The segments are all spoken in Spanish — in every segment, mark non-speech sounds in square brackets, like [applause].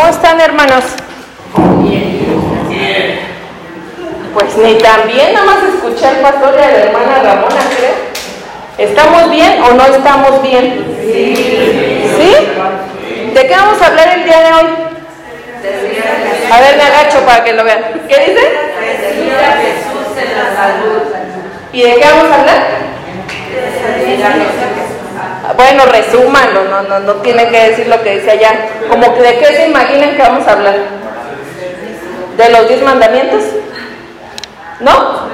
¿Cómo están, hermanos? Pues ni tan bien, nada más escuché al pastor y a la hermana Ramona, creo. ¿Estamos bien o no estamos bien? Sí. ¿De qué vamos a hablar el día de hoy? A ver, me agacho para que lo vean. ¿Qué dice? ¿Y de qué vamos a hablar? Bueno, resúmanlo, no, no, no tienen que decir lo que dice allá. Como que de qué se imaginan que vamos a hablar. ¿De los diez mandamientos? ¿No?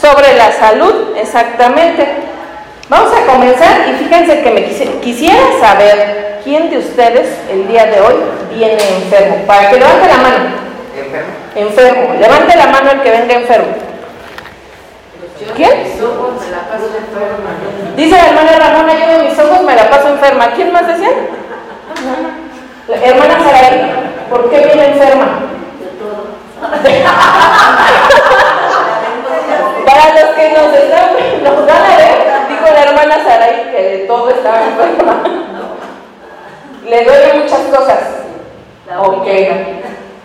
Sobre la salud, exactamente. Vamos a comenzar y fíjense que me quisiera saber quién de ustedes el día de hoy viene enfermo. Para que levante la mano. ¿Enfermo? Enfermo. Levante la mano el que venga enfermo. ¿Quién? Dice la hermana Ramona, yo de mis ojos me la paso enferma. ¿Quién más decía? La hermana Saraí, ¿por qué viene enferma? Para los que nos, están, nos van a ver, dijo la hermana Saraí que de todo estaba enferma. Le duele muchas cosas. Ok,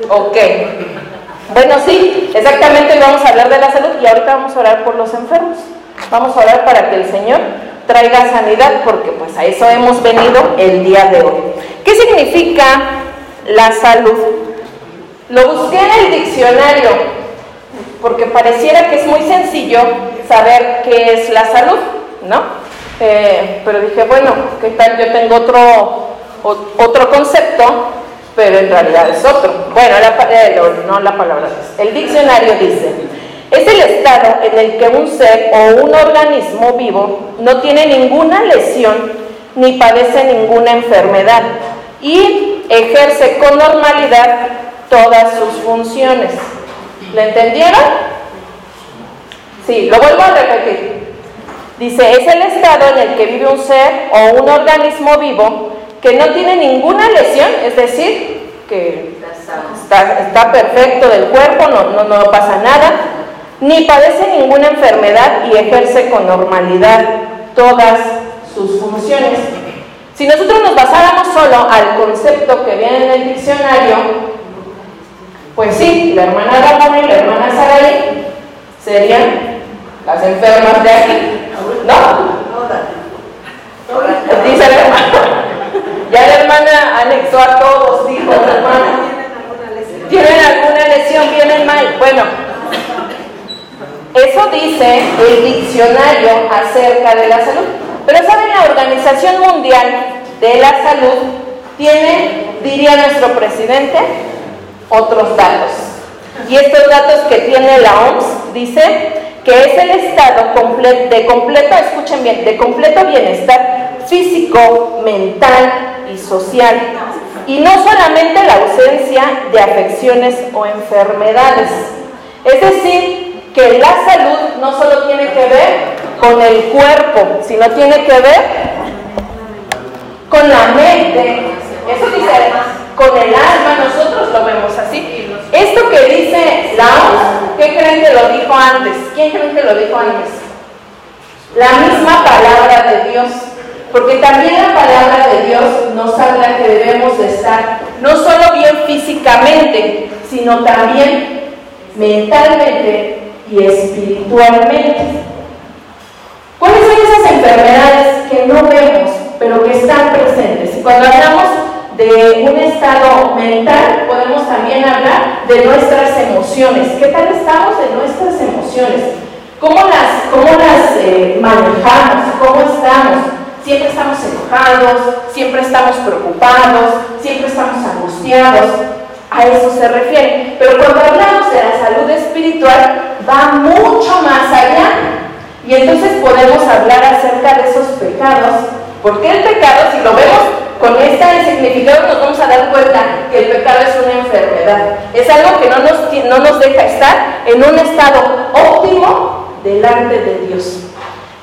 ok. Bueno, sí, exactamente hoy vamos a hablar de la salud y ahorita vamos a orar por los enfermos. Vamos a orar para que el Señor traiga sanidad, porque pues a eso hemos venido el día de hoy. ¿Qué significa la salud? Lo busqué en el diccionario, porque pareciera que es muy sencillo saber qué es la salud, ¿no? Eh, pero dije, bueno, ¿qué tal? Yo tengo otro, otro concepto pero en realidad es otro. Bueno, la, eh, no la palabra El diccionario dice, es el estado en el que un ser o un organismo vivo no tiene ninguna lesión ni padece ninguna enfermedad y ejerce con normalidad todas sus funciones. ¿Le entendieron? Sí, lo vuelvo a repetir. Dice, es el estado en el que vive un ser o un organismo vivo que no tiene ninguna lesión, es decir, que está, perfecto del cuerpo, no, no, pasa nada, ni padece ninguna enfermedad y ejerce con normalidad todas sus funciones. Si nosotros nos basáramos solo al concepto que viene en el diccionario, pues sí, la hermana Ramón y la hermana Saraí serían las enfermas de aquí, ¿no? Dice la hermana. Ya la hermana anexó a todos, dijo la hermana. ¿Tienen alguna lesión? ¿Vienen mal? Bueno, eso dice el diccionario acerca de la salud. Pero ¿saben? La Organización Mundial de la Salud tiene, diría nuestro presidente, otros datos. Y estos datos que tiene la OMS dice que es el estado de completo, escuchen bien, de completo bienestar físico, mental, y social, y no solamente la ausencia de afecciones o enfermedades. Es decir, que la salud no solo tiene que ver con el cuerpo, sino tiene que ver con la mente, eso dice con el alma, nosotros lo vemos así. Esto que dice la OMS, ¿qué creen que lo dijo antes? ¿Quién creen que lo dijo antes? La misma palabra de Dios. Porque también la palabra de Dios nos habla que debemos de estar no solo bien físicamente, sino también mentalmente y espiritualmente. ¿Cuáles son esas enfermedades que no vemos, pero que están presentes? Y cuando hablamos de un estado mental, podemos también hablar de nuestras emociones. ¿Qué tal estamos de nuestras emociones? ¿Cómo las, cómo las eh, manejamos? ¿Cómo estamos? Siempre estamos enojados, siempre estamos preocupados, siempre estamos angustiados. A eso se refiere. Pero cuando hablamos de la salud espiritual, va mucho más allá. Y entonces podemos hablar acerca de esos pecados. Porque el pecado, si lo vemos con este significado, nos vamos a dar cuenta que el pecado es una enfermedad. Es algo que no nos, no nos deja estar en un estado óptimo delante de Dios.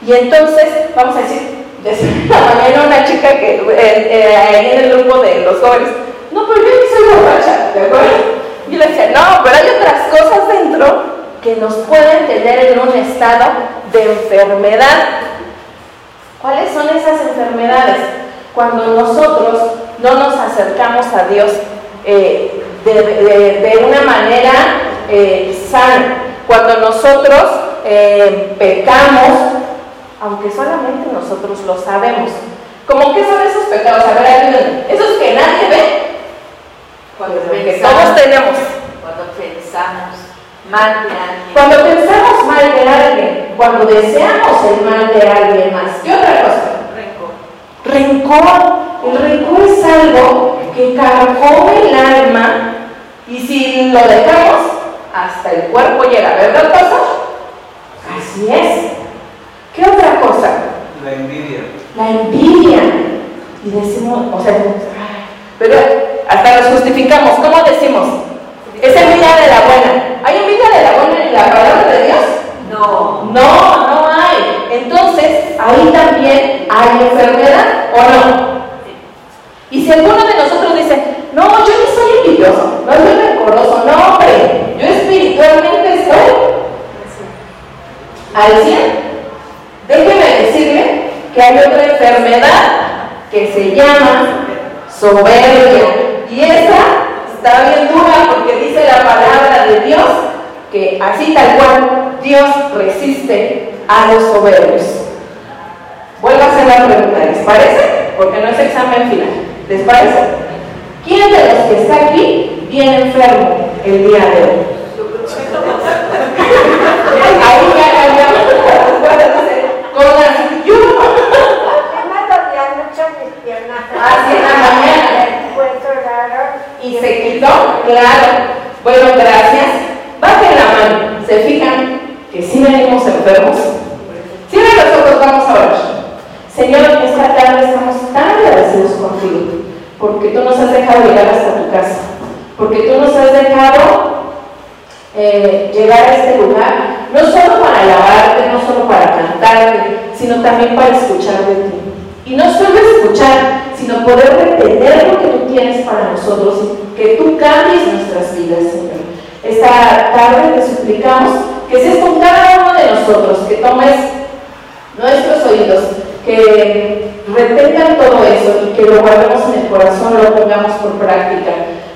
Y entonces, vamos a decir, [laughs] Decía mañana una chica que eh, ahí en el grupo de los jóvenes, no, pero yo no soy borracha, ¿de acuerdo? Y le decía, no, pero hay otras cosas dentro que nos pueden tener en un estado de enfermedad. ¿Cuáles son esas enfermedades? Cuando nosotros no nos acercamos a Dios eh, de, una manera eh, sana. Cuando nosotros eh, pecamos, aunque solamente nosotros lo sabemos. ¿Cómo que son esos pecados? A ver, ayúdenme. Esos que nadie ve, cuando que todos tenemos. Cuando pensamos mal de alguien. Cuando pensamos mal de alguien, cuando deseamos el mal de alguien más. ¿Qué otra cosa? Rencor. El rencor es algo que carcome el alma y si lo dejamos, hasta el cuerpo llega, ¿verdad, pastor? Así es. ¿Qué otra cosa? La envidia. La envidia. Y decimos, o sea, pero hasta nos justificamos. ¿Cómo decimos? Es envidia de la buena. ¿Hay envidia de la buena en la palabra de Dios? No. No, no hay. Entonces, ahí también hay enfermedad o no. Y si alguno de nosotros dice, no, yo no soy envidioso, no soy rencoroso, no, hombre, yo espiritualmente estoy al 100, Déjeme decirle que hay otra enfermedad que se llama soberbia. Y esa está bien dura porque dice la palabra de Dios que así tal cual Dios resiste a los soberbios. Vuelvo a hacer la pregunta, ¿les parece? Porque no es examen final. ¿Les parece? ¿Quién de los que está aquí viene enfermo el día de hoy? Ahí ya cambiamos con las yo. Así en la mañana. Y se quitó, claro. Bueno, gracias. Bajen la mano. ¿Se fijan que si venimos enfermos? Cierren los ojos, vamos a. Señor, esta tarde estamos tan agradecidos contigo, porque tú nos has dejado llegar hasta tu casa, porque tú nos has dejado eh, llegar a este lugar, no solo para alabarte, no solo para cantarte, sino también para escuchar de ti. Y no solo escuchar, sino poder retener lo que tú tienes para nosotros, que tú cambies nuestras vidas, Señor. Esta tarde te suplicamos que seas con cada uno de nosotros, que tomes nuestros oídos, que retengan todo eso y que lo guardemos en el corazón, lo pongamos por práctica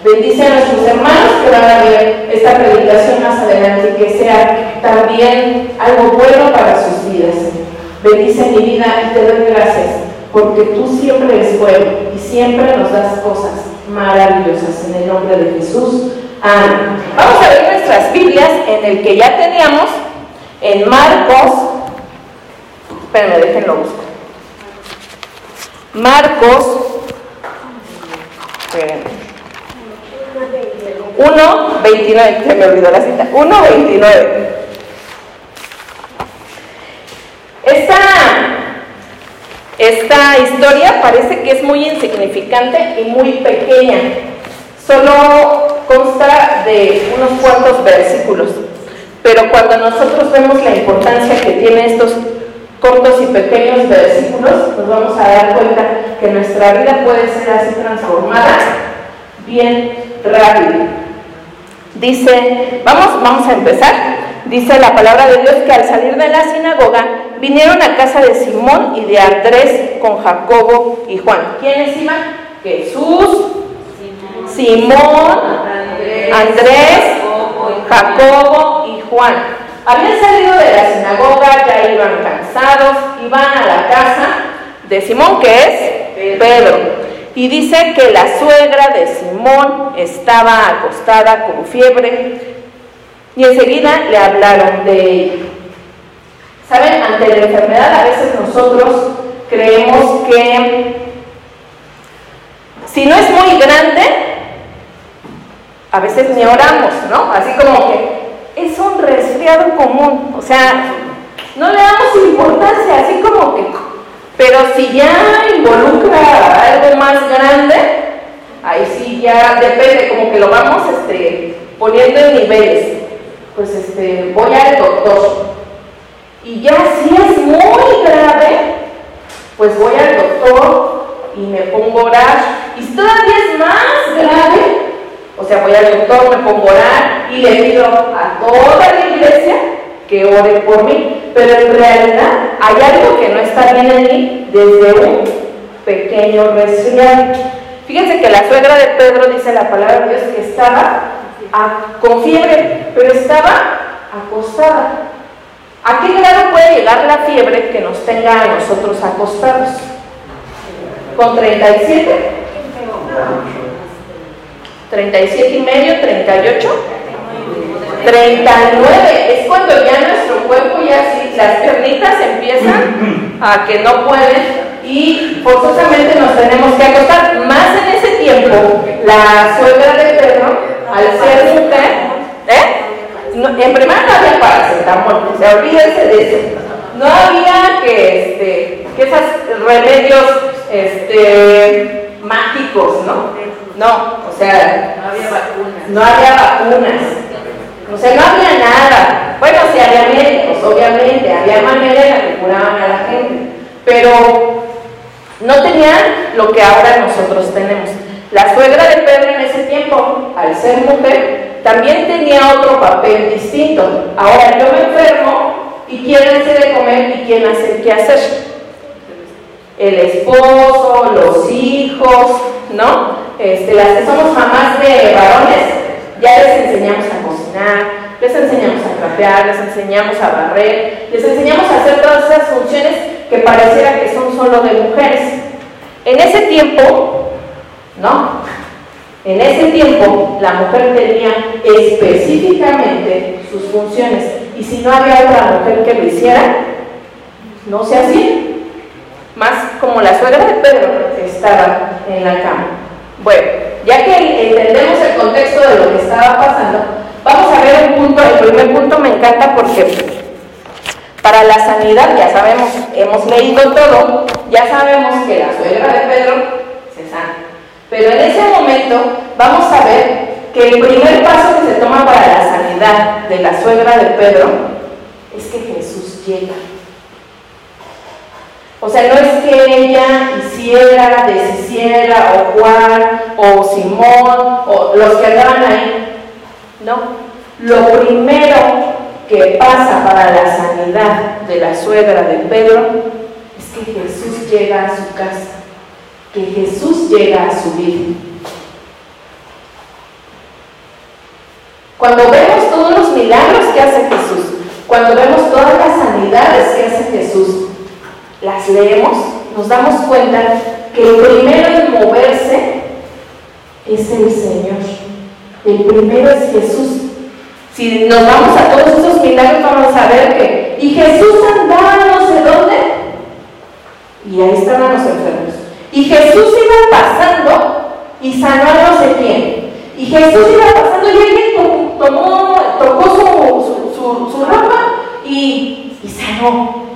Bendice a nuestros hermanos que van a ver esta predicación más adelante y que sea también algo bueno para sus vidas. Bendice mi vida y te doy gracias porque tú siempre eres bueno y siempre nos das cosas maravillosas. En el nombre de Jesús. Amén. Vamos a ver nuestras Biblias en el que ya teníamos en Marcos. Espérenme, déjenlo busco. Marcos. Espérenme. 1.29, se me olvidó la cita, 1.29. Esta, esta historia parece que es muy insignificante y muy pequeña. Solo consta de unos cuantos versículos. Pero cuando nosotros vemos la importancia que tiene estos cortos y pequeños versículos, nos vamos a dar cuenta que nuestra vida puede ser así transformada bien rápido. Dice, vamos, vamos a empezar. Dice la palabra de Dios que al salir de la sinagoga vinieron a casa de Simón y de Andrés con Jacobo y Juan. ¿Quiénes iban? Jesús, Simón, Andrés, Jacobo y Juan. Habían salido de la sinagoga, ya iban cansados, iban a la casa de Simón, que es Pedro. Y dice que la suegra de Simón estaba acostada con fiebre y enseguida le hablaron de ella. ¿Saben? Ante la enfermedad a veces nosotros creemos que si no es muy grande, a veces ni oramos, ¿no? Así como que es un resfriado común, o sea, no le damos importancia, así como que pero si ya involucra algo más grande, ahí sí ya depende, como que lo vamos este, poniendo en niveles. Pues este, voy al doctor. Y ya si es muy grave, pues voy al doctor y me pongo a orar. Y si todavía es más grave, o sea, voy al doctor, me pongo a orar y le pido a toda la iglesia que ore por mí. Pero en realidad hay algo que no está bien en mí desde un pequeño resfriado. Fíjense que la suegra de Pedro dice la palabra con fiebre, pero estaba acostada. ¿A qué grado puede llegar la fiebre que nos tenga a nosotros acostados? ¿Con 37? 37 y medio, 38, 39. Es cuando ya nuestro cuerpo ya así, las piernitas empiezan a que no pueden y forzosamente nos tenemos que acostar. Más en ese tiempo, la suegra de Pedro, al ser mujer, ¿eh? en primer no había paracetamol, o sea, olvídense de eso. No había que, este, que esos remedios este, mágicos, ¿no? No, o sea, no había vacunas. No había vacunas. O sea, no había nada. Bueno, sí había médicos, obviamente, había manera en la que curaban a la gente, pero no tenían lo que ahora nosotros tenemos. La suegra de Pedro en ese tiempo, al ser mujer, también tenía otro papel distinto. Ahora yo me enfermo y quién hace de comer y quién hace qué hacer. El esposo, los hijos, ¿no? Este, las que somos mamás de varones, ya les enseñamos a cocinar, les enseñamos a trapear, les enseñamos a barrer, les enseñamos a hacer todas esas funciones que pareciera que son solo de mujeres. En ese tiempo, ¿no? En ese tiempo la mujer tenía específicamente sus funciones y si no había otra mujer que lo hiciera, no se hacía. Más como la suegra de Pedro estaba en la cama. Bueno, ya que entendemos el contexto de lo que estaba pasando, vamos a ver un punto, el primer punto me encanta porque para la sanidad, ya sabemos, hemos leído todo, ya sabemos que la suegra de Pedro se sana. Pero en ese momento vamos a ver que el primer paso que se toma para la sanidad de la suegra de Pedro es que Jesús llega. O sea, no es que ella hiciera, deshiciera, o Juan, o Simón, o los que andaban ahí. No. Lo primero que pasa para la sanidad de la suegra de Pedro es que Jesús llega a su casa, que Jesús llega a su vida. Cuando vemos todos los milagros que hace Jesús, cuando vemos todas las sanidades que hace Jesús, las leemos, nos damos cuenta que el primero en moverse es el Señor. El primero es Jesús. Si nos vamos a todos esos milagros, vamos a ver que, y Jesús andaba no sé dónde, y ahí estaban los enfermos. Y Jesús iba pasando y sanó a no sé quién. Y Jesús iba pasando y alguien tomó, tocó su, su, su, ropa y, y sanó.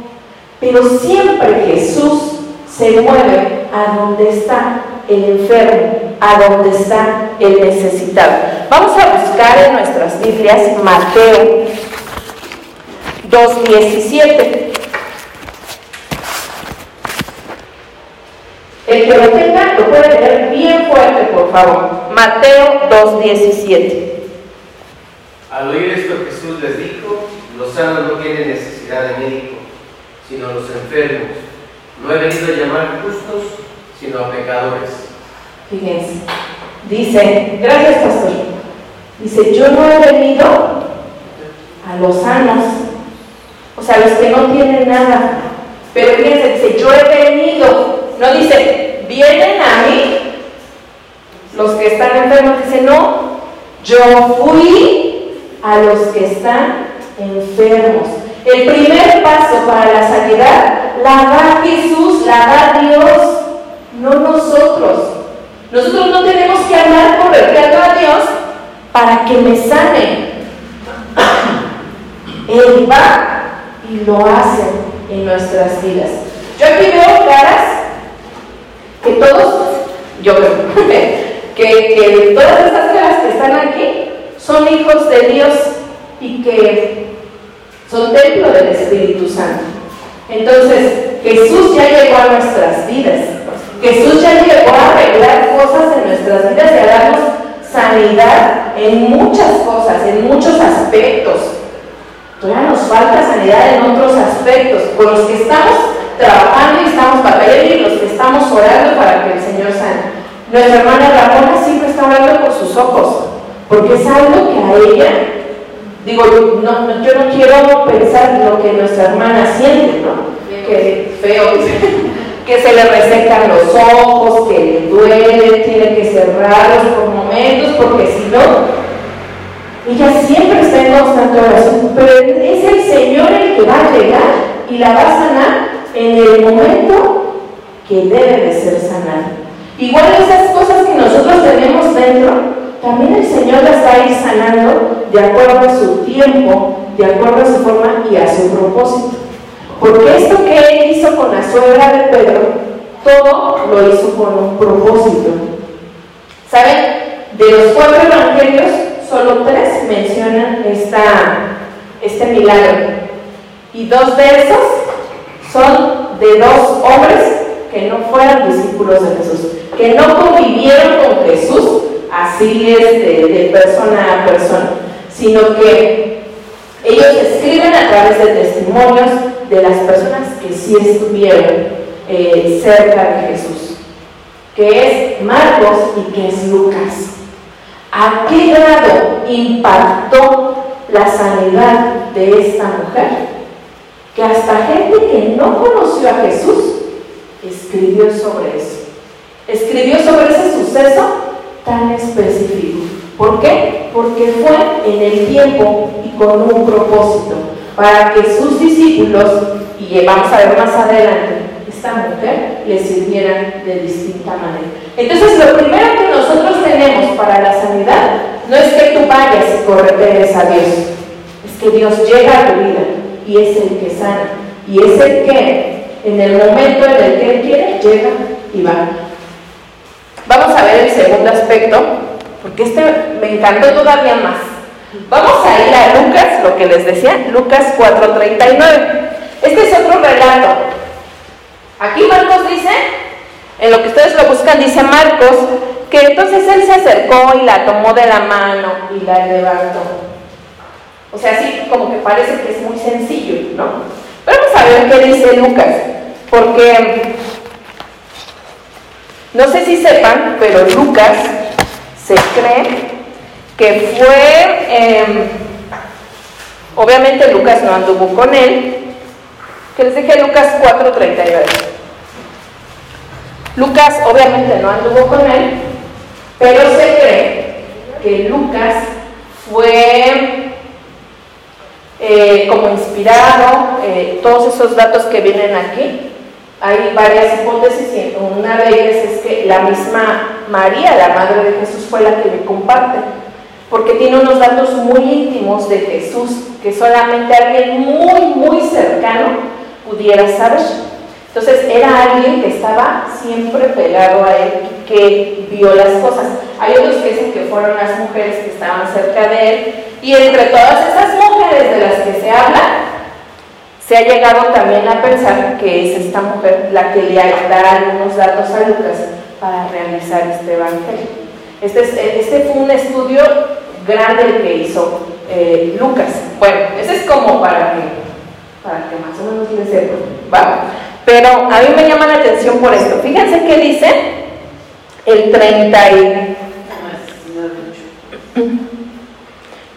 Pero siempre Jesús se mueve a donde está el enfermo, a donde está el necesitado. Vamos a buscar en nuestras Biblias Mateo 2.17. El que lo tenga lo puede leer bien fuerte, por favor. Mateo 2.17. Al oír esto Jesús les dijo, los sanos no tienen necesidad de médico sino los enfermos. No he venido a llamar justos, sino a pecadores. Fíjense, dice, gracias pastor, dice, yo no he venido a los sanos, o sea, a los que no tienen nada. Pero fíjense, dice, yo he venido, no dice, vienen a mí los que están enfermos, dice, no, yo fui a los que están enfermos. El primer paso para la sanidad la da Jesús, la da Dios, no nosotros. Nosotros no tenemos que andar correteando a Dios para que me sane. [coughs] Él va y lo hace en nuestras vidas. Yo aquí veo caras que todos, yo creo, [laughs] que, que todas estas caras que están aquí son hijos de Dios y que son templo del Espíritu Santo. Entonces, Jesús ya llegó a nuestras vidas. Jesús ya llegó a arreglar cosas en nuestras vidas y a darnos sanidad en muchas cosas, en muchos aspectos. Todavía nos falta sanidad en otros aspectos, con los que estamos trabajando y estamos batallando y los que estamos orando para que el Señor sane. Nuestra hermana Ramona siempre está orando por sus ojos, porque es algo que a ella, digo, no, yo no quiero pensar lo que nuestra hermana siente, ¿no? Que feo, [laughs] que se le resecan los ojos, que le duele, tiene que cerrarlos por momentos, porque si no, ella siempre está en constante oración, pero es el Señor el que va a llegar y la va a sanar en el momento que debe de ser sanada. Igual esas cosas que nosotros tenemos dentro, también el Señor las va a ir sanando de acuerdo a su tiempo, de acuerdo a su forma y a su propósito. Porque esto que Él hizo con la suegra de Pedro, todo lo hizo con un propósito. ¿Saben? De los cuatro evangelios, solo tres mencionan esta, este milagro. Y dos de esos son de dos hombres que no fueron discípulos de Jesús, que no convivieron con Jesús, así es de, persona a persona, sino que ellos escriben a través de testimonios de las personas que sí estuvieron eh, cerca de Jesús, que es Marcos y que es Lucas. ¿A qué grado impactó la sanidad de esta mujer? Que hasta gente que no conoció a Jesús escribió sobre eso. Escribió sobre ese suceso tan específico. ¿Por qué? Porque fue en el tiempo y con un propósito, para que sus discípulos, y vamos a ver más adelante, esta mujer le sirvieran de distinta manera. Entonces, lo primero que nosotros tenemos para la sanidad no es que tú vayas y corretees a Dios, es que Dios llega a tu vida y es el que sana, y es el que en el momento en el que Él quiere, llega y va. Vamos a ver el segundo aspecto, porque este me encantó todavía más. Vamos a ir a Lucas, lo que les decía, Lucas 4:39. Este es otro relato Aquí Marcos dice, en lo que ustedes lo buscan, dice Marcos, que entonces él se acercó y la tomó de la mano y la levantó. O sea, así como que parece que es muy sencillo, ¿no? Pero vamos a ver qué dice Lucas, porque no sé si sepan, pero Lucas se cree que fue, em, obviamente Lucas no anduvo con él, que les dije Lucas 4:39. Lucas obviamente no anduvo con él, pero se cree que Lucas fue eh, como inspirado, eh, todos esos datos que vienen aquí. Hay varias hipótesis y una de ellas es que la misma María, la madre de Jesús, fue la que le comparte, porque tiene unos datos muy íntimos de Jesús que solamente alguien muy, muy cercano pudiera saber. Entonces era alguien que estaba siempre pegado a él, que vio las cosas. Hay otros que dicen que fueron las mujeres que estaban cerca de él. Y entre todas esas mujeres de las que se habla, se ha llegado también a pensar que es esta mujer la que le da algunos datos a Lucas para realizar este evangelio. Este, este fue un estudio grande el que hizo eh, Lucas. Bueno, ese es como para que para que más o menos les sepa, ¿va? Pero a mí me llama la atención por esto. Fíjense qué dice el 30 y...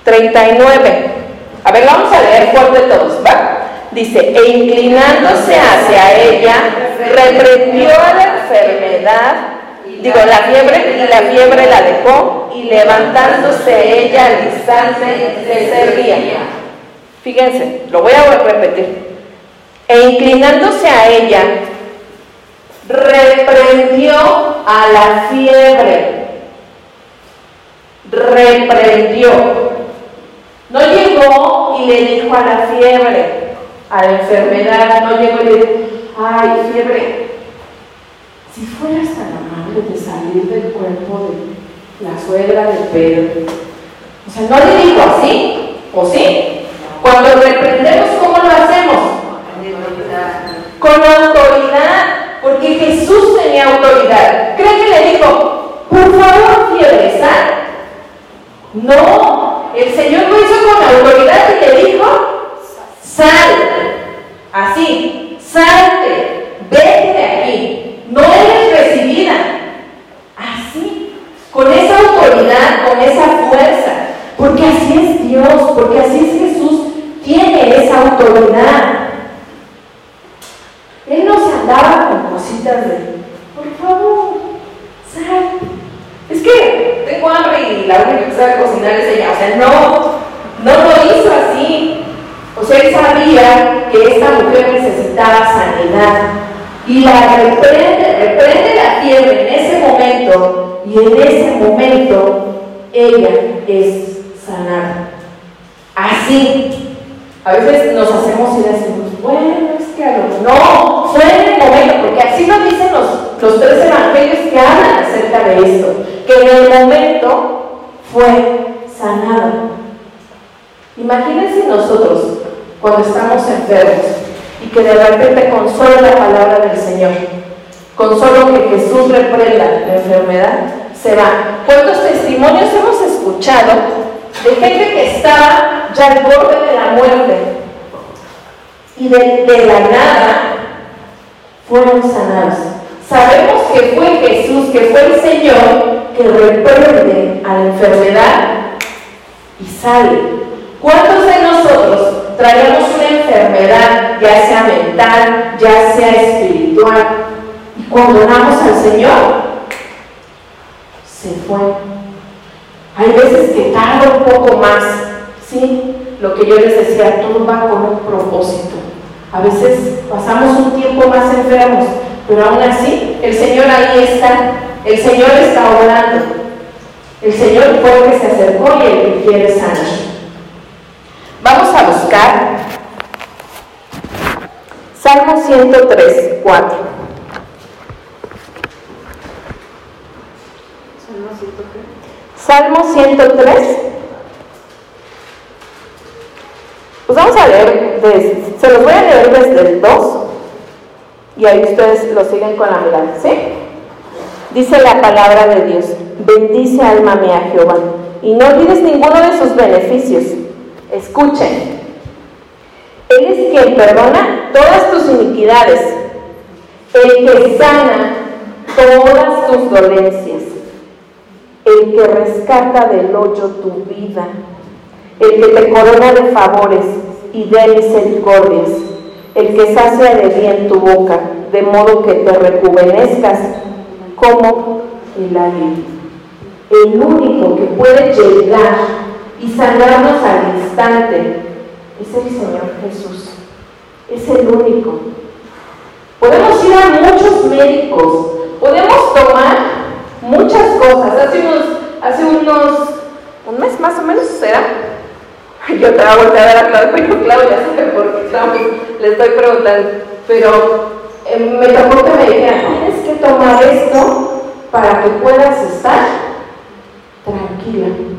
39. A ver, vamos a leer fuerte todos, ¿va? Dice, e inclinándose hacia ella, reprendió la enfermedad, digo, la fiebre, y la fiebre la dejó, y levantándose ella al instante le servía. Fíjense, lo voy a repetir. E inclinándose a ella, reprendió a la fiebre. Reprendió. No llegó y le dijo a la fiebre, a la enfermedad, no llegó y le dijo, ay, fiebre, si fueras tan amable de salir del cuerpo de la suegra de Pedro. O sea, no le dijo así, ¿o sí? Cuando reprendemos, ¿cómo lo hacemos? Con autoridad, porque Jesús tenía autoridad. ¿Cree que le dijo, por favor, fiebre, sal? No, el Señor lo hizo con autoridad y le dijo, sal. Así, salte, vete de aquí, no eres recibida. Así, con esa autoridad, con esa fuerza. Dios, porque así es Jesús, tiene esa autoridad. Él no se andaba con cositas de, por favor, sal. Es que tengo hambre y la única que sabe cocinar es ella. O sea, no, no lo hizo así. O sea, él sabía que esta mujer necesitaba sanidad. Y la reprende, reprende la fiebre en ese momento. Y en ese momento ella es sanada. Así. A veces nos hacemos y decimos, bueno, es que a lo no, fue en el momento, porque así nos dicen los, los tres evangelios que hablan acerca de esto, que en el momento fue sanado. Imagínense nosotros cuando estamos enfermos y que de repente con solo la palabra del Señor, con solo que Jesús reprenda la enfermedad, se va. ¿Cuántos testimonios hemos escuchado de gente que estaba ya al borde de la muerte y de, la nada fueron sanados. Sabemos que fue Jesús, que fue el Señor que reprende a la enfermedad y sale. ¿Cuántos de nosotros traemos una enfermedad, ya sea mental, ya sea espiritual, y cuando damos al Señor, se fue? Hay veces que tarda un poco más, ¿sí? Lo que yo les decía, todo va con un propósito. A veces pasamos un tiempo más enfermos, pero aún así el Señor ahí está, el Señor está orando. El Señor fue el que se acercó y el que quiere sanar. Vamos a buscar Salmo 103, 4. Salmo 103. Salmo 103. Pues vamos a leer, se los voy a leer desde el 2 y ahí ustedes lo siguen con la mirada, ¿sí? Dice la palabra de Dios, bendice alma mía Jehová y no olvides ninguno de sus beneficios. Escuchen, Él es quien perdona todas tus iniquidades, el que sana todas tus dolencias. El que rescata del hoyo tu vida, el que te corona de favores y de misericordias, el que sacia de bien tu boca, de modo que te rejuvenezcas como el águila. El único que puede llegar y sanarnos al instante es el Señor Jesús. Es el único. Podemos ir a muchos médicos, podemos tomar muchas cosas. Hace unos, hace unos, un mes más o menos, ¿será? Yo te voy a voltear a ver a Claudia, pero Claudia sabe por qué le estoy preguntando. Pero eh, me tocó que me dijera, tienes que tomar esto para que puedas estar tranquila.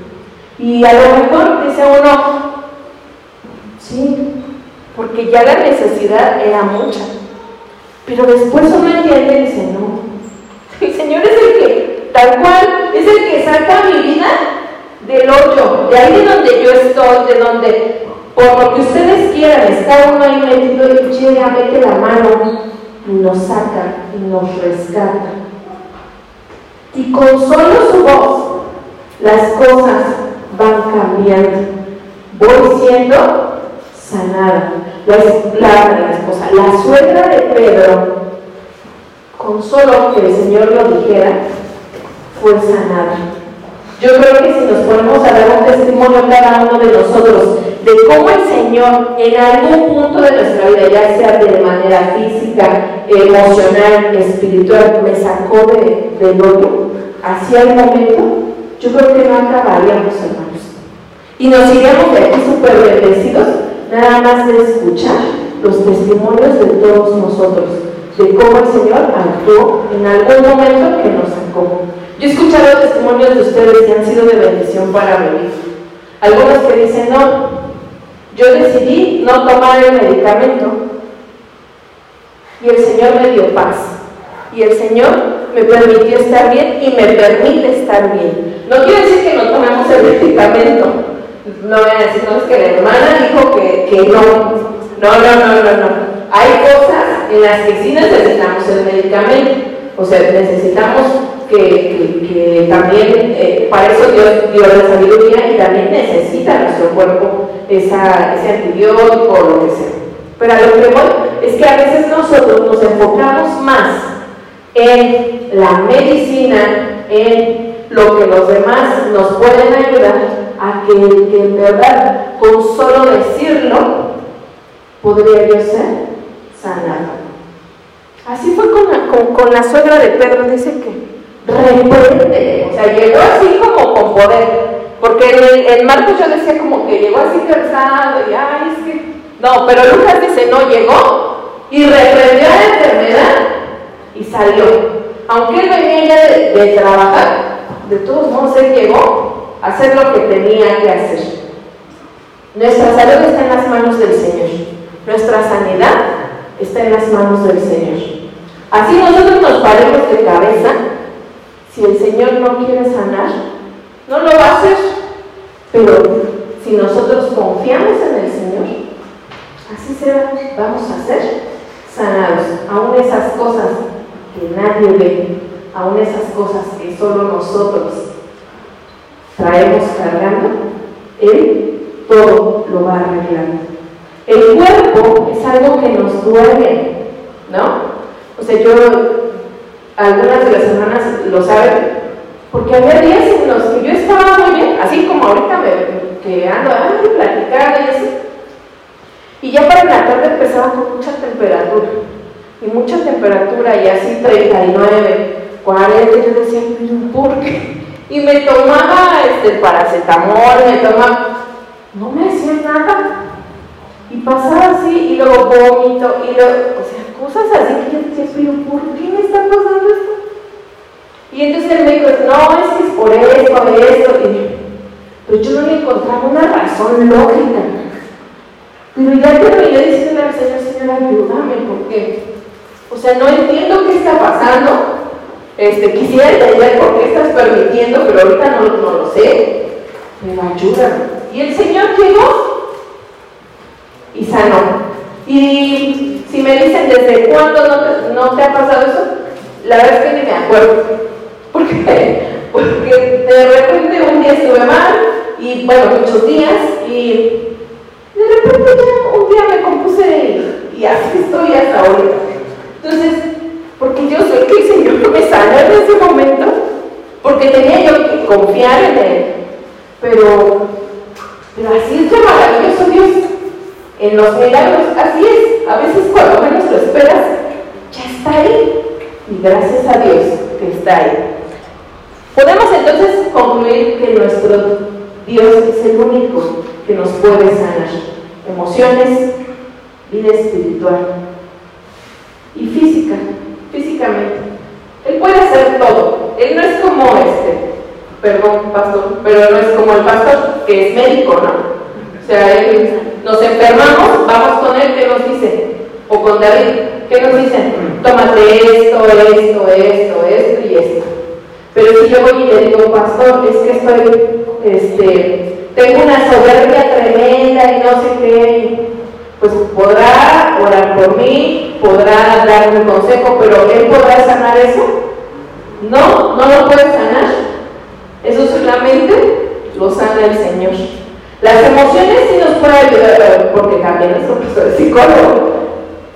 Y a lo mejor dice uno, sí, porque ya la necesidad era mucha. Pero después uno entiende y dice, no, [laughs] el Señor es el que tal cual, es el que saca mi vida del hoyo, de ahí de donde yo estoy, de donde, por lo que ustedes quieran, está uno ahí metido y llega, mete la mano y nos saca y nos rescata. Y con solo su voz, las cosas cambiando. Voy siendo sanada. La, la, esposa, la suegra de Pedro, con solo que el Señor lo dijera, fue sanada. Yo creo que si nos ponemos a dar un testimonio cada uno de nosotros de cómo el Señor en algún punto de nuestra vida, ya sea de manera física, emocional, espiritual, me sacó de, del hoyo hacia el momento, yo creo que no acabaríamos, hermanos. Y nos iríamos de aquí súper bendecidos, nada más de escuchar los testimonios de todos nosotros, de cómo el Señor actuó en algún momento que nos sacó. Yo he escuchado testimonios de ustedes que han sido de bendición para mí. Algunos que dicen, no, yo decidí no tomar el medicamento y el Señor me dio paz. Y el Señor me permitió estar bien y me permite estar bien. No quiere decir que no tomemos el medicamento. No voy a decir, no, que la hermana dijo que, que no. No, no, no, no, no. Hay cosas en las que sí necesitamos el medicamento. O sea, necesitamos que, también eh, para eso Dios dio la sabiduría y también necesita nuestro cuerpo esa, ese antibiótico o lo que sea. Pero a lo que voy es que a veces nosotros nos enfocamos más en la medicina, en lo que los demás nos pueden ayudar, a que, en verdad con solo decirlo podría yo ser sanado. Así fue con la, con, la suegra de Pedro, dice que reprende, o sea, llegó así como con poder. Porque en, el, Marcos yo decía como que llegó así cansado y ay, es que. No, pero Lucas dice, no, llegó y reprendió la enfermedad y salió. Aunque él venía ya de, de trabajar, de todos modos él llegó hacer lo que tenía que hacer. Nuestra salud está en las manos del Señor. Nuestra sanidad está en las manos del Señor. Así nosotros nos paremos de cabeza, si el Señor no quiere sanar, no lo va a hacer. Pero si nosotros confiamos en el Señor, así será, vamos a ser sanados. Aún esas cosas que nadie ve, aún esas cosas que solo nosotros traemos cargando, Él todo lo va a arreglar. El cuerpo es algo que nos duele, ¿no? O sea, yo, algunas de las hermanas lo saben, porque había días en los que yo estaba muy bien, así como ahorita me, que ando ay, platicando y así. Y ya para la tarde empezaba con mucha temperatura, y mucha temperatura, y así 39, 40, y yo decía, ¿por qué? Y me tomaba este paracetamol, me tomaba, no me hacía nada. Y pasaba así, y luego vómito, y luego, o sea, cosas así que yo decía, pero ¿por qué me está pasando esto? Y entonces el médico dice, no, es que es por esto, esto, y pero yo no le encontraba una razón lógica. Pero ya terminé diciendo al Señor, Señor, ayúdame, porque, o sea, no entiendo qué está pasando. Este, quisiera entender por qué estás permitiendo, pero ahorita no, no lo sé. Pero ayúdame. Y el Señor llegó y sanó. Y si me dicen desde cuándo no te, ha pasado eso, la verdad es que ni me acuerdo. [laughs] Porque, porque de repente un día estuve mal y bueno, muchos días y de repente ya un día me compuse y, así estoy hasta ahora. Entonces, porque yo sé que el Señor me sana en ese momento, porque tenía yo que confiar en Él. Pero, pero así es de maravilloso Dios. En los milagros así es, a veces cuando menos lo esperas, ya está ahí. Y gracias a Dios que está ahí. Podemos entonces concluir que nuestro Dios es el único que nos puede sanar emociones, vida espiritual y física, Él puede hacer todo. Él no es como este, perdón, pastor, pero no es como el pastor que es médico, ¿no? O sea, él nos enfermamos, vamos con él, ¿qué nos dice? O con David, ¿qué nos dicen? Tómate esto, esto, esto, esto y esto. Pero si yo voy y le digo, pastor, es que estoy, este, tengo una soberbia tremenda y no sé qué, pues podrá orar por mí, podrá darme un consejo, pero ¿él podrá sanar eso? No, no lo puede sanar. Eso solamente lo sana el Señor. Las emociones sí nos pueden ayudar, porque también es profesor de psicólogo.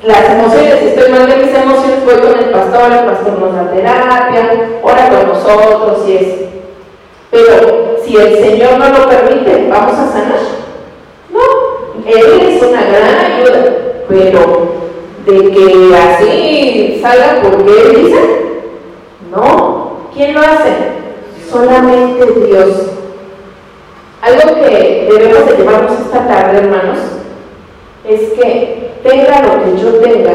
Las emociones, si estoy mal de mis emociones, voy con el pastor, el pastor nos da terapia, ora con nosotros y es. Pero si el Señor no lo permite, ¿vamos a sanar? Él es una gran ayuda, pero de que así salga porque Él dice, no. ¿Quién lo hace? Solamente Dios. Algo que debemos de llevarnos esta tarde, hermanos, es que tenga lo que yo tenga,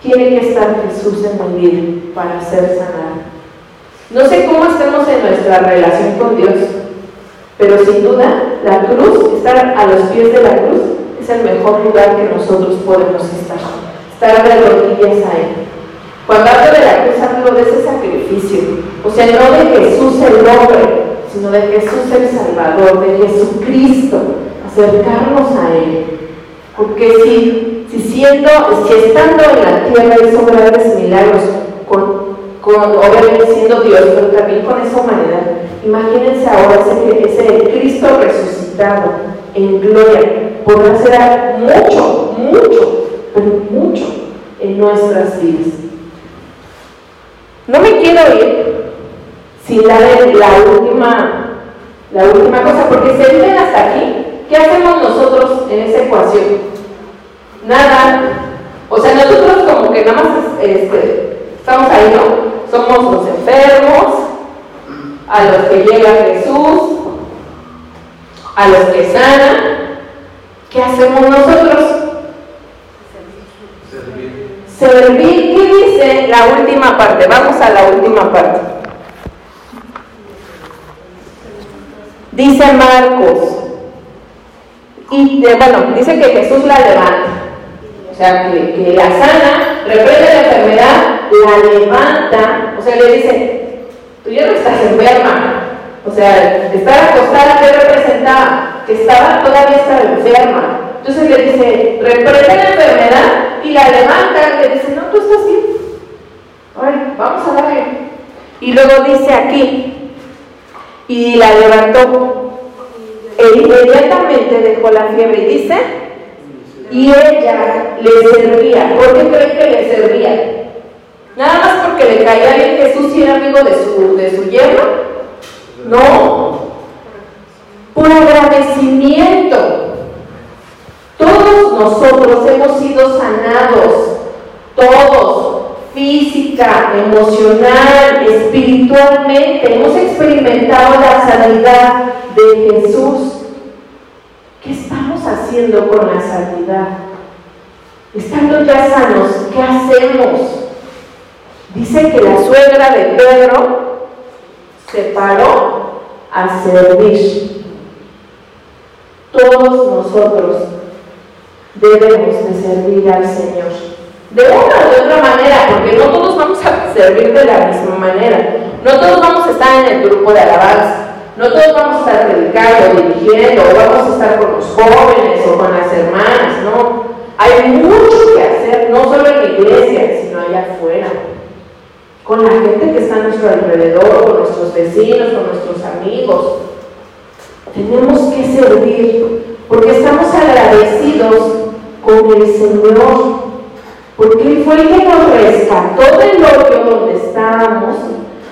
tiene que estar Jesús en mi vida para ser sanado. No sé cómo estemos en nuestra relación con Dios, pero sin duda la cruz, estar a los pies de la cruz, es el mejor lugar que nosotros podemos estar. Estar de rodillas a Él. Cuando hablo de la cruz hablo de ese sacrificio, o sea, no de Jesús el hombre, sino de Jesús el Salvador, de Jesucristo, acercarnos a Él. Porque si, si, siendo, si estando en la tierra hizo grandes milagros con, con, obviamente siendo Dios, pero también con esa humanidad. Imagínense ahora ese, ese Cristo resucitado en gloria podrá hacer mucho, mucho, pero mucho en nuestras vidas. No me quiero ir sin darle la última, la última cosa, porque se viven hasta aquí. ¿Qué hacemos nosotros en esa ecuación? Nada. O sea, nosotros como que nada más este, estamos ahí, ¿no? Somos los enfermos, a los que llega Jesús, a los que sanan. ¿Qué hacemos nosotros? Servir. ¿Qué dice la última parte? Vamos a la última parte. Dice Marcos. Y bueno, dice que Jesús la levanta. O sea, que, que la sana, reprende la enfermedad, la levanta. O sea, le dice, tú ya no estás enferma. O sea, estar acostada, ¿qué representaba? Que estaba, todavía estaba enferma. Entonces le dice, reprende la enfermedad y la levanta. Le dice, no, tú estás bien. Ay, vamos a darle. Y luego dice aquí, y la levantó. E inmediatamente dejó la fiebre y dice, y ella le servía. ¿Por qué creen que le servía? Nada más porque le caía bien Jesús y era amigo de su, de su. No. Por agradecimiento. Todos nosotros hemos sido sanados. Todos. Física, emocional, espiritualmente. Hemos experimentado la sanidad de Jesús. ¿Qué estamos haciendo con la sanidad? Estando ya sanos, ¿qué hacemos? Dice que la suegra de Pedro se paró a servir. Todos nosotros debemos de servir al Señor. De una o de otra manera, porque no todos vamos a servir de la misma manera. No todos vamos a estar en el grupo de alabanza. No todos vamos a estar predicando, dirigiendo, o vamos a estar con los jóvenes o con las hermanas, no. Hay mucho que hacer, no solo en la iglesia, sino allá afuera con la gente que está a nuestro alrededor, con nuestros vecinos, con nuestros amigos. Tenemos que servir porque estamos agradecidos con el Señor, porque Él fue el que nos rescató del hoyo donde estábamos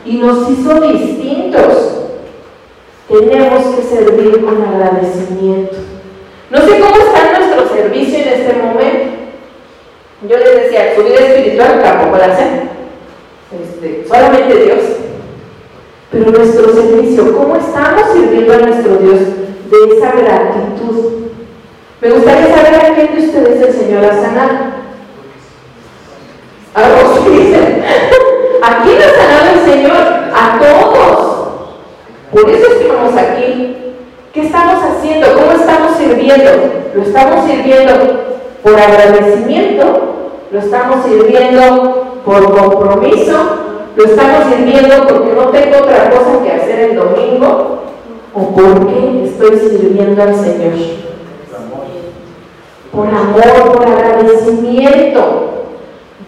y nos hizo distintos. Tenemos que servir con agradecimiento. No sé cómo está nuestro servicio en este momento. Yo les decía, su vida espiritual tampoco la sé este, solamente Dios. Pero nuestro servicio, ¿cómo estamos sirviendo a nuestro Dios de esa gratitud? Me gustaría saber a quién de ustedes el Señor ha sanado. A vos dicen, [laughs] ¿a quién ha sanado el Señor? A todos. Por eso estamos aquí. ¿Qué estamos haciendo? ¿Cómo estamos sirviendo? ¿Lo estamos sirviendo por agradecimiento? ¿Lo estamos sirviendo por compromiso, lo estamos sirviendo porque no tengo otra cosa que hacer el domingo o porque estoy sirviendo al Señor. Por amor, por agradecimiento.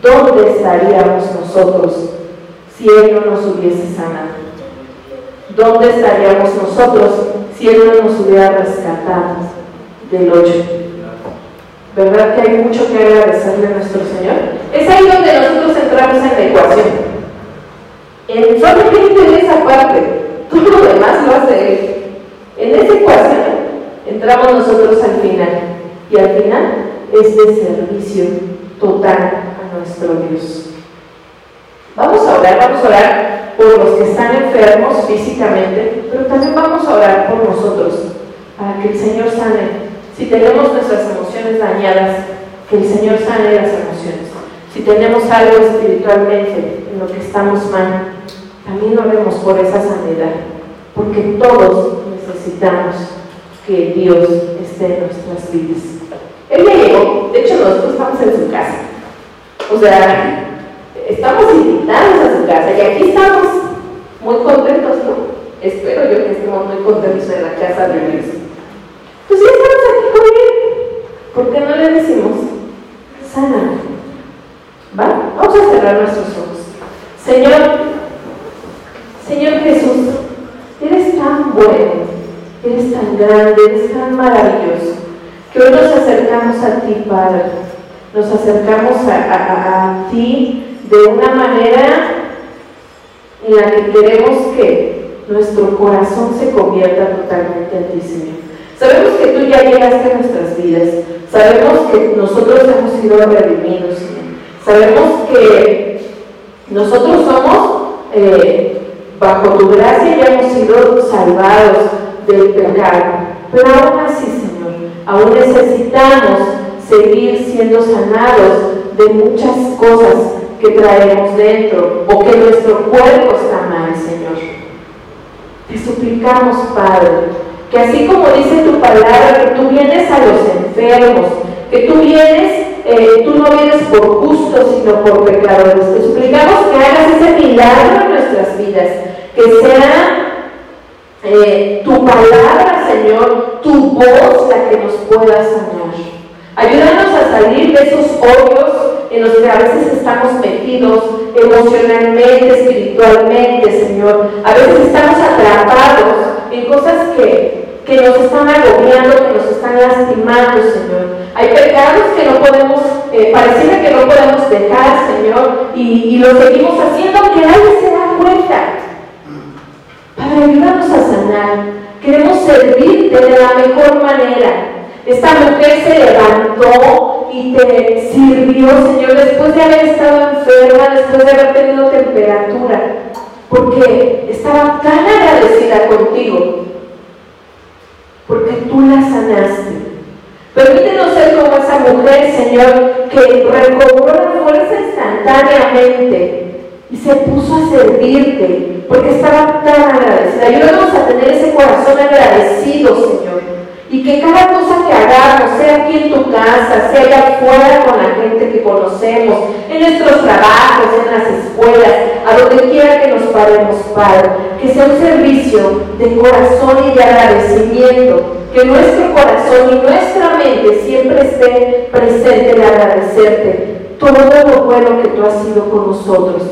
¿Dónde estaríamos nosotros si Él no nos hubiese sanado? ¿Dónde estaríamos nosotros si Él no nos hubiera rescatado del hoyo? ¿Verdad que hay mucho que agradecerle a nuestro Señor? Es ahí donde nosotros entramos en la ecuación. En, solamente en esa parte, todo lo demás lo hace Él. En esa ecuación entramos nosotros al final. Y al final es de servicio total a nuestro Dios. Vamos a orar, vamos a orar por los que están enfermos físicamente, pero también vamos a orar por nosotros, para que el Señor sane si tenemos nuestras emociones dañadas, que el Señor sane las emociones. Si tenemos algo espiritualmente en lo que estamos mal, también oremos por esa sanidad, porque todos necesitamos que Dios esté en nuestras vidas. Él ya llegó, de hecho nosotros estamos en su casa. O sea, estamos invitados a su casa y aquí estamos muy contentos, ¿no? Espero yo que estemos muy contentos en la casa de Dios. Pues ya estamos aquí con él. ¿Por qué no le decimos, sana? ¿Va? Vamos a cerrar nuestros ojos. Señor, Señor Jesús, eres tan bueno, eres tan grande, eres tan maravilloso, que hoy nos acercamos a ti, Padre. Nos acercamos a, ti de una manera en la que queremos que nuestro corazón se convierta totalmente en ti, Señor. Sabemos que tú ya llegaste a nuestras vidas, sabemos que nosotros hemos sido redimidos, Señor. Sabemos que nosotros somos, eh, bajo tu gracia, ya hemos sido salvados del pecado. Pero aún así, Señor, aún necesitamos seguir siendo sanados de muchas cosas que traemos dentro o que nuestro cuerpo está mal, Señor. Te suplicamos, Padre, que así como dice tu palabra, que tú vienes a los enfermos, que tú vienes, eh, tú no vienes por justo, sino por pecadores. Te suplicamos que hagas ese milagro nuestras vidas, que sea eh, tu palabra, Señor, tu voz la que nos pueda sanar. Ayúdanos a salir de esos hoyos en los que a veces estamos metidos emocionalmente, espiritualmente, Señor. A veces estamos atrapados en cosas que que nos están agobiando, que nos están lastimando, Señor. Hay pecados que no podemos, eh, pareciera que no podemos dejar, Señor, y, lo seguimos haciendo que nadie se da cuenta. Padre, a sanar. Queremos servirte de la mejor manera. Esta mujer se levantó y te sirvió, Señor, después de haber estado enferma, después de haber tenido temperatura, porque estaba tan agradecida contigo porque tú la sanaste. Permítenos ser como esa mujer, Señor, que recobró la fuerza instantáneamente y se puso a servirte porque estaba tan agradecida. Ayúdanos a tener ese corazón agradecido, Señor. Y que cada cosa que hagamos, sea aquí en tu casa, sea allá afuera con la gente que conocemos, en nuestros trabajos, en las escuelas, a donde quiera que nos paremos, Padre, que sea un servicio de corazón y de agradecimiento, que nuestro corazón y nuestra mente siempre esté presente en agradecerte todo lo bueno que tú has sido con nosotros,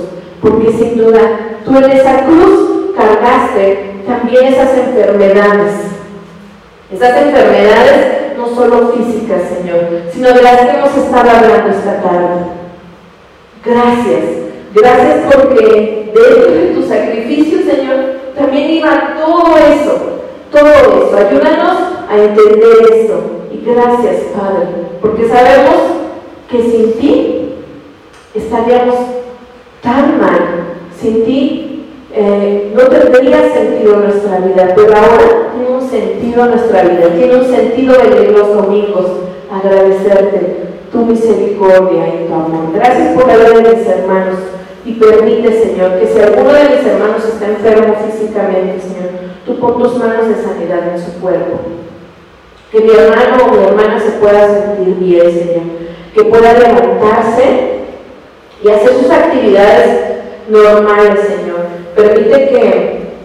porque sin duda tú en esa cruz cargaste también esas enfermedades esas enfermedades no solo físicas, Señor, sino de las que hemos estado hablando esta tarde. Gracias, gracias porque dentro de tu sacrificio, Señor, también iba todo eso, todo eso. Ayúdanos a entender esto. Y gracias, Padre, porque sabemos que sin ti estaríamos tan mal. Sin ti eh, no tendría sentido nuestra vida, pero ahora tiene un sentido nuestra vida, tiene un sentido venir los domingos, agradecerte tu misericordia y tu amor. Gracias por la vida mis hermanos y permite, Señor, que si alguno de mis hermanos está enfermo físicamente, Señor, tú pon tus manos de sanidad en su cuerpo. Que mi hermano o mi hermana se pueda sentir bien, Señor. Que pueda levantarse y hacer sus actividades normales, Señor permite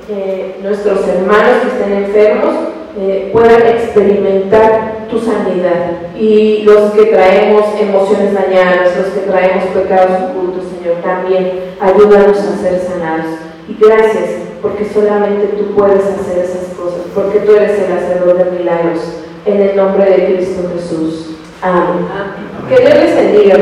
que nuestros hermanos que estén enfermos eh, puedan experimentar tu sanidad y los que traemos emociones dañadas, los que traemos pecados ocultos, Señor, también ayúdanos a ser sanados. Y gracias porque solamente tú puedes hacer esas cosas, porque tú eres el hacedor de milagros. En el nombre de Cristo Jesús. Amén. Que Dios les bendiga,